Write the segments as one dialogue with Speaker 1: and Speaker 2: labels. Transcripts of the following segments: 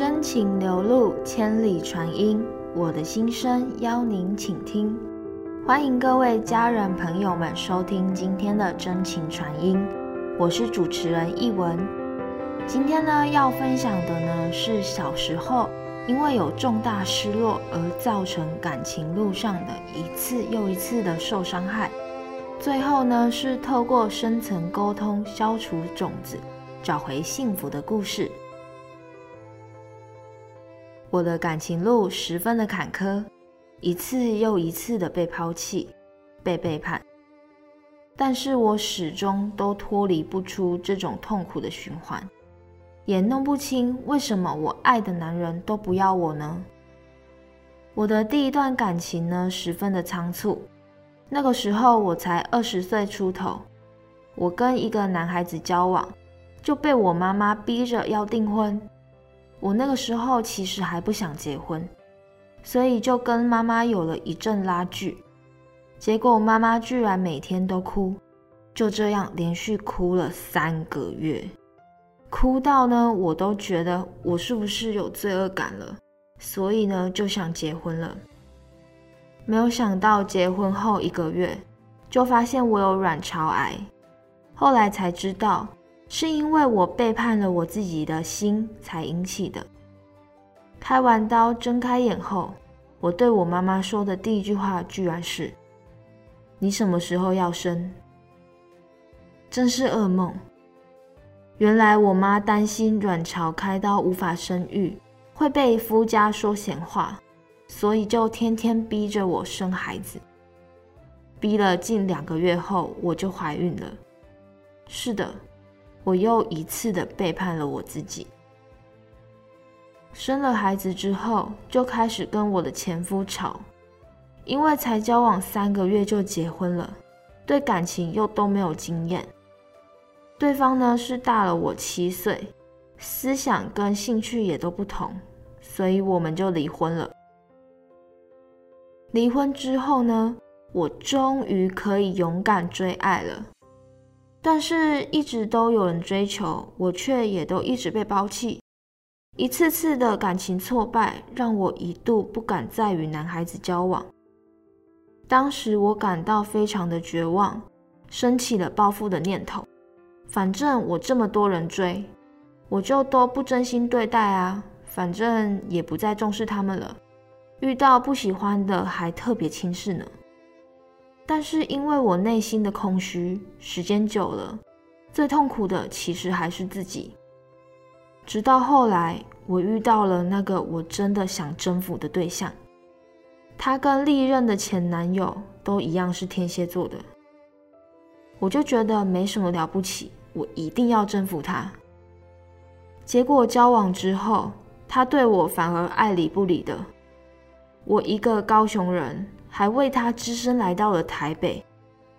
Speaker 1: 真情流露，千里传音。我的心声邀您倾听。欢迎各位家人朋友们收听今天的真情传音。我是主持人易文。今天呢，要分享的呢是小时候因为有重大失落而造成感情路上的一次又一次的受伤害。最后呢，是透过深层沟通消除种子，找回幸福的故事。我的感情路十分的坎坷，一次又一次的被抛弃、被背叛，但是我始终都脱离不出这种痛苦的循环，也弄不清为什么我爱的男人都不要我呢？我的第一段感情呢，十分的仓促，那个时候我才二十岁出头，我跟一个男孩子交往，就被我妈妈逼着要订婚。我那个时候其实还不想结婚，所以就跟妈妈有了一阵拉锯。结果妈妈居然每天都哭，就这样连续哭了三个月，哭到呢我都觉得我是不是有罪恶感了，所以呢就想结婚了。没有想到结婚后一个月，就发现我有卵巢癌，后来才知道。是因为我背叛了我自己的心才引起的。开完刀睁开眼后，我对我妈妈说的第一句话居然是：“你什么时候要生？”真是噩梦。原来我妈担心卵巢开刀无法生育，会被夫家说闲话，所以就天天逼着我生孩子。逼了近两个月后，我就怀孕了。是的。我又一次的背叛了我自己。生了孩子之后，就开始跟我的前夫吵，因为才交往三个月就结婚了，对感情又都没有经验。对方呢是大了我七岁，思想跟兴趣也都不同，所以我们就离婚了。离婚之后呢，我终于可以勇敢追爱了。但是，一直都有人追求，我却也都一直被抛弃。一次次的感情挫败，让我一度不敢再与男孩子交往。当时我感到非常的绝望，升起了报复的念头。反正我这么多人追，我就都不真心对待啊，反正也不再重视他们了。遇到不喜欢的，还特别轻视呢。但是因为我内心的空虚，时间久了，最痛苦的其实还是自己。直到后来，我遇到了那个我真的想征服的对象，他跟历任的前男友都一样是天蝎座的，我就觉得没什么了不起，我一定要征服他。结果交往之后，他对我反而爱理不理的，我一个高雄人。还为他只身来到了台北，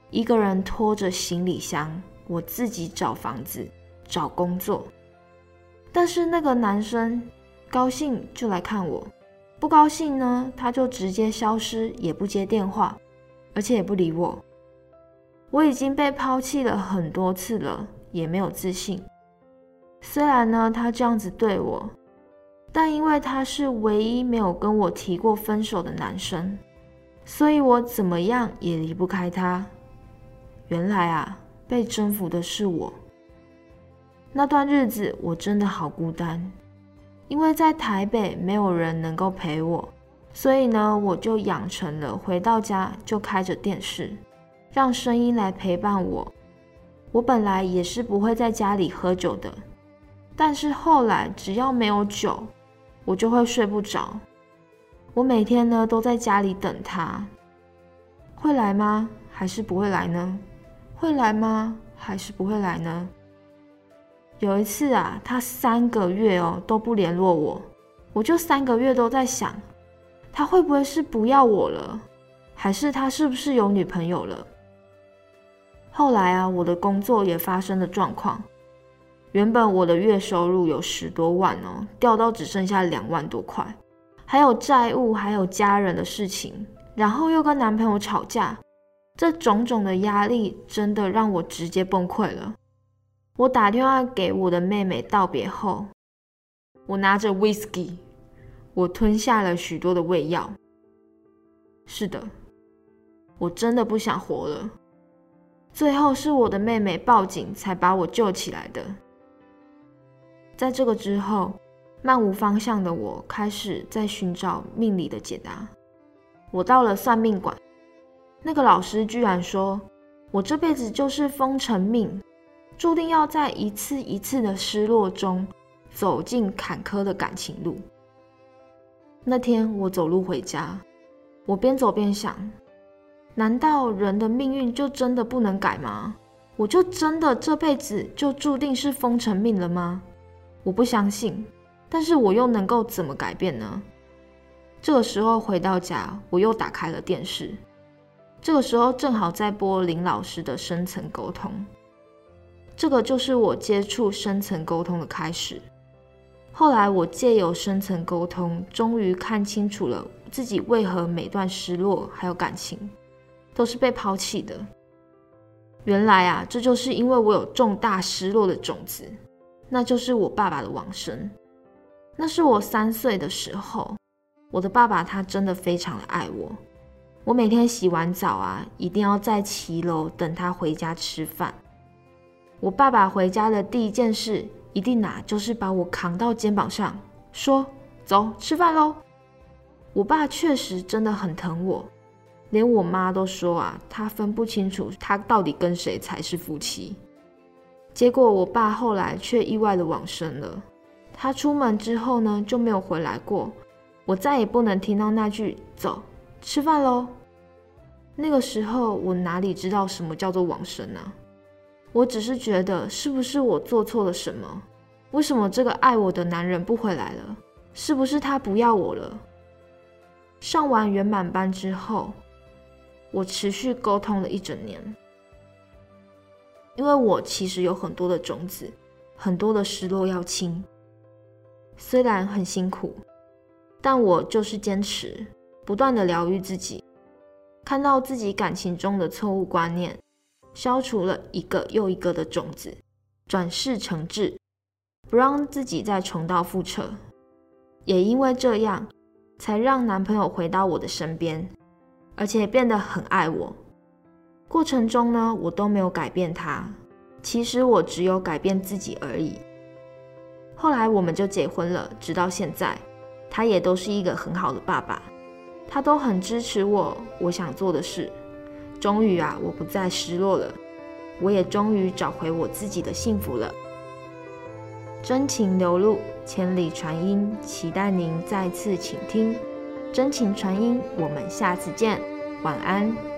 Speaker 1: 一个人拖着行李箱，我自己找房子、找工作。但是那个男生高兴就来看我，不高兴呢，他就直接消失，也不接电话，而且也不理我。我已经被抛弃了很多次了，也没有自信。虽然呢，他这样子对我，但因为他是唯一没有跟我提过分手的男生。所以我怎么样也离不开他。原来啊，被征服的是我。那段日子我真的好孤单，因为在台北没有人能够陪我，所以呢，我就养成了回到家就开着电视，让声音来陪伴我。我本来也是不会在家里喝酒的，但是后来只要没有酒，我就会睡不着。我每天呢都在家里等他，会来吗？还是不会来呢？会来吗？还是不会来呢？有一次啊，他三个月哦都不联络我，我就三个月都在想，他会不会是不要我了，还是他是不是有女朋友了？后来啊，我的工作也发生了状况，原本我的月收入有十多万哦，掉到只剩下两万多块。还有债务，还有家人的事情，然后又跟男朋友吵架，这种种的压力真的让我直接崩溃了。我打电话给我的妹妹道别后，我拿着 whisky，我吞下了许多的胃药。是的，我真的不想活了。最后是我的妹妹报警才把我救起来的。在这个之后，漫无方向的我开始在寻找命理的解答。我到了算命馆，那个老师居然说我这辈子就是风尘命，注定要在一次一次的失落中走进坎坷的感情路。那天我走路回家，我边走边想。难道人的命运就真的不能改吗？我就真的这辈子就注定是风尘命了吗？我不相信，但是我又能够怎么改变呢？这个时候回到家，我又打开了电视，这个时候正好在播林老师的深层沟通，这个就是我接触深层沟通的开始。后来我借由深层沟通，终于看清楚了自己为何每段失落还有感情。都是被抛弃的。原来啊，这就是因为我有重大失落的种子，那就是我爸爸的往生。那是我三岁的时候，我的爸爸他真的非常的爱我。我每天洗完澡啊，一定要在骑楼等他回家吃饭。我爸爸回家的第一件事，一定啊，就是把我扛到肩膀上，说：“走，吃饭喽。”我爸确实真的很疼我。连我妈都说啊，她分不清楚他到底跟谁才是夫妻。结果我爸后来却意外的往生了。他出门之后呢，就没有回来过。我再也不能听到那句“走，吃饭喽”。那个时候我哪里知道什么叫做往生呢？我只是觉得是不是我做错了什么？为什么这个爱我的男人不回来了？是不是他不要我了？上完圆满班之后。我持续沟通了一整年，因为我其实有很多的种子，很多的失落要清。虽然很辛苦，但我就是坚持，不断的疗愈自己，看到自己感情中的错误观念，消除了一个又一个的种子，转世成智，不让自己再重蹈覆辙。也因为这样，才让男朋友回到我的身边。而且变得很爱我，过程中呢，我都没有改变他。其实我只有改变自己而已。后来我们就结婚了，直到现在，他也都是一个很好的爸爸，他都很支持我我想做的事。终于啊，我不再失落了，我也终于找回我自己的幸福了。真情流露，千里传音，期待您再次倾听。真情传音，我们下次见，晚安。